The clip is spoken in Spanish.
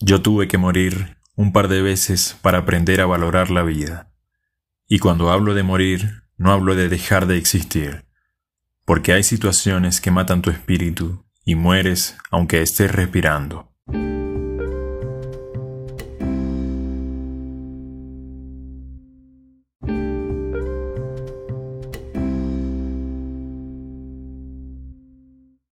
Yo tuve que morir un par de veces para aprender a valorar la vida. Y cuando hablo de morir, no hablo de dejar de existir, porque hay situaciones que matan tu espíritu y mueres aunque estés respirando.